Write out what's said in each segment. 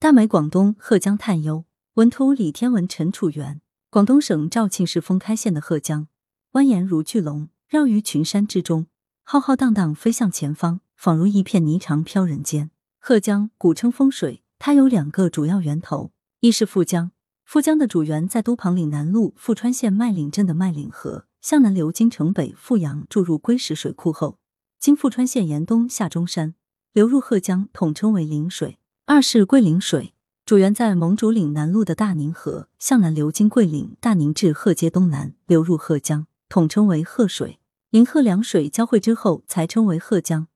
大美广东贺江探幽，文图李天文陈楚元。广东省肇庆市封开县的贺江，蜿蜒如巨龙，绕于群山之中，浩浩荡荡飞向前方，仿如一片霓裳飘人间。贺江古称风水，它有两个主要源头，一是富江。富江的主源在都庞岭南麓富川县麦岭镇的麦岭河，向南流经城北富阳，注入龟石水库后，经富川县沿东下中山，流入贺江，统称为陵水。二是桂林水，主源在蒙竹岭南麓的大宁河，向南流经桂林、大宁至贺街东南，流入贺江，统称为贺水。宁贺两水交汇之后，才称为贺江。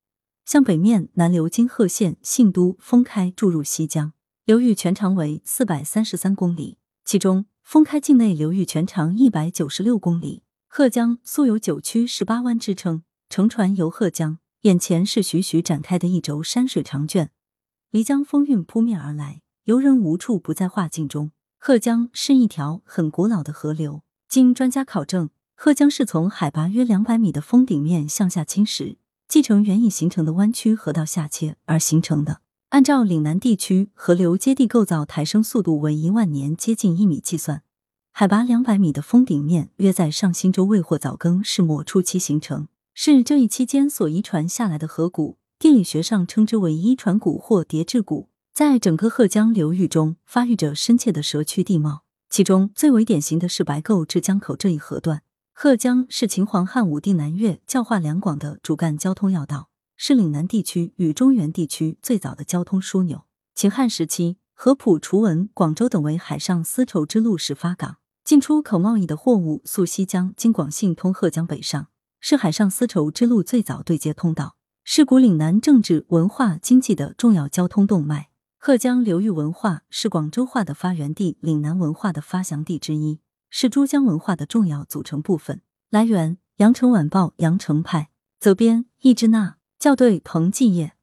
向北面南流经贺县、信都、封开，注入西江。流域全长为四百三十三公里。其中，封开境内流域全长一百九十六公里。贺江素有九曲十八弯之称，乘船游贺江，眼前是徐徐展开的一轴山水长卷，漓江风韵扑面而来，游人无处不在画境中。贺江是一条很古老的河流，经专家考证，贺江是从海拔约两百米的峰顶面向下侵蚀，继承原已形成的弯曲河道下切而形成的。按照岭南地区河流接地构造抬升速度为一万年接近一米计算，海拔两百米的峰顶面约在上新洲卫或早更世末初期形成，是这一期间所遗传下来的河谷。地理学上称之为一传谷或叠质谷。在整个贺江流域中，发育着深切的蛇区地貌，其中最为典型的是白沟至江口这一河段。贺江是秦皇汉武帝南越教化两广的主干交通要道。是岭南地区与中原地区最早的交通枢纽。秦汉时期，合浦、崇文、广州等为海上丝绸之路始发港，进出口贸易的货物溯西江经广信通贺江北上，是海上丝绸之路最早对接通道，是古岭南政治、文化、经济的重要交通动脉。贺江流域文化是广州话的发源地、岭南文化的发祥地之一，是珠江文化的重要组成部分。来源：羊城晚报羊城派，责编：易之娜。校对：彭继业。